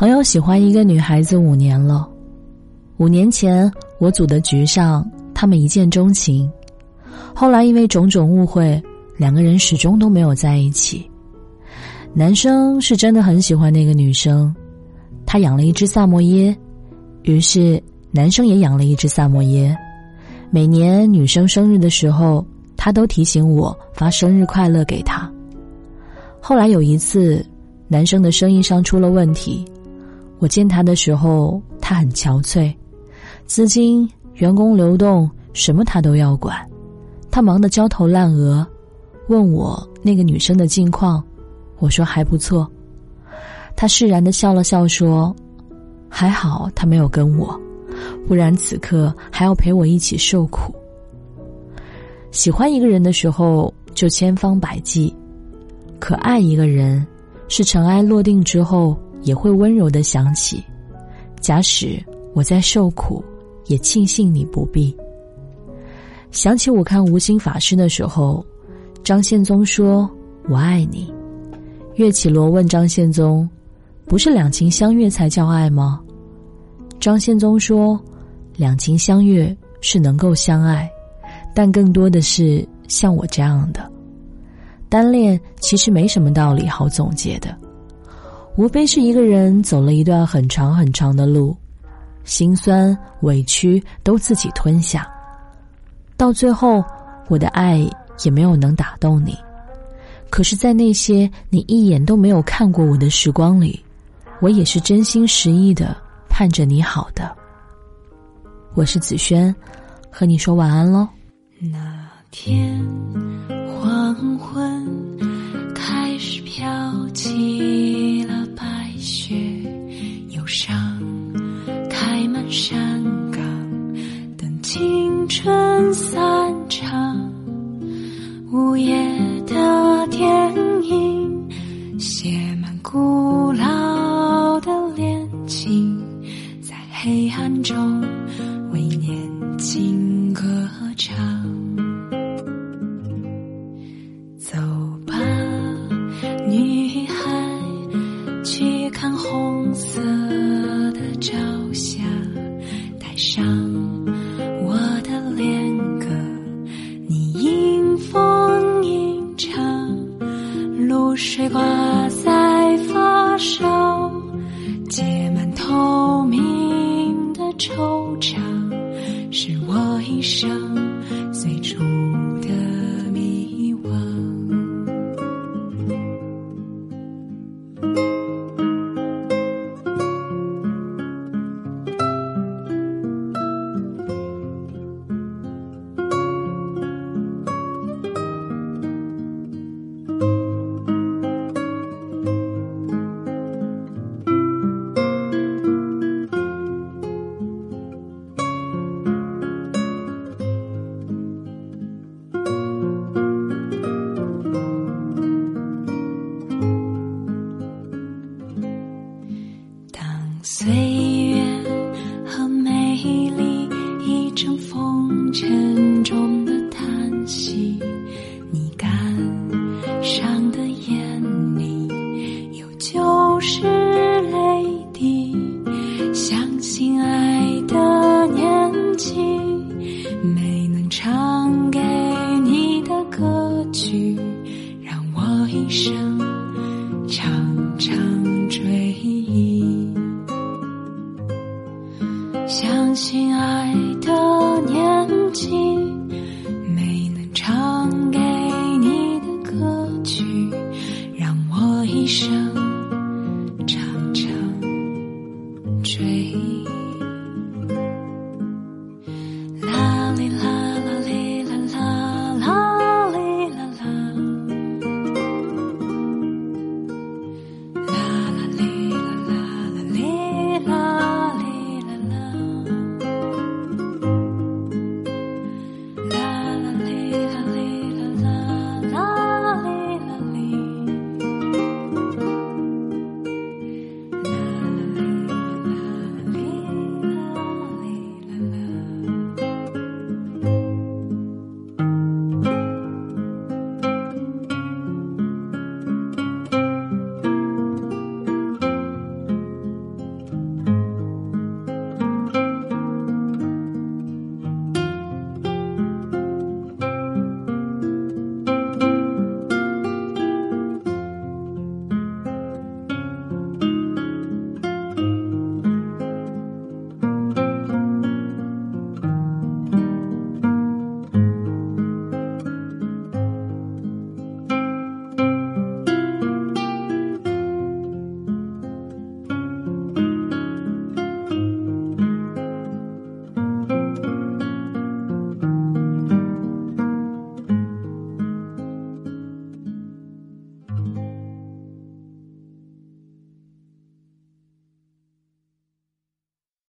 朋友喜欢一个女孩子五年了，五年前我组的局上，他们一见钟情，后来因为种种误会，两个人始终都没有在一起。男生是真的很喜欢那个女生，他养了一只萨摩耶，于是男生也养了一只萨摩耶。每年女生生日的时候，他都提醒我发生日快乐给她。后来有一次，男生的生意上出了问题。我见他的时候，他很憔悴，资金、员工流动什么他都要管，他忙得焦头烂额，问我那个女生的近况，我说还不错，他释然的笑了笑说：“还好他没有跟我，不然此刻还要陪我一起受苦。”喜欢一个人的时候就千方百计，可爱一个人，是尘埃落定之后。也会温柔的想起，假使我在受苦，也庆幸你不必。想起我看《无心法师》的时候，张献宗说：“我爱你。”岳绮罗问张献宗：“不是两情相悦才叫爱吗？”张献宗说：“两情相悦是能够相爱，但更多的是像我这样的单恋，其实没什么道理好总结的。”无非是一个人走了一段很长很长的路，心酸委屈都自己吞下，到最后，我的爱也没有能打动你。可是，在那些你一眼都没有看过我的时光里，我也是真心实意的盼着你好的。我是子轩，和你说晚安喽。那天黄昏春散场，午夜的电影写满古老的恋情，在黑暗中为年轻歌唱。发尘中的叹息，你感伤的眼里有旧时泪滴，相信爱的年纪，没能唱给你的歌曲，让我一生常常追忆。相信爱的年纪，没能唱给你的歌曲，让我一生常常追忆。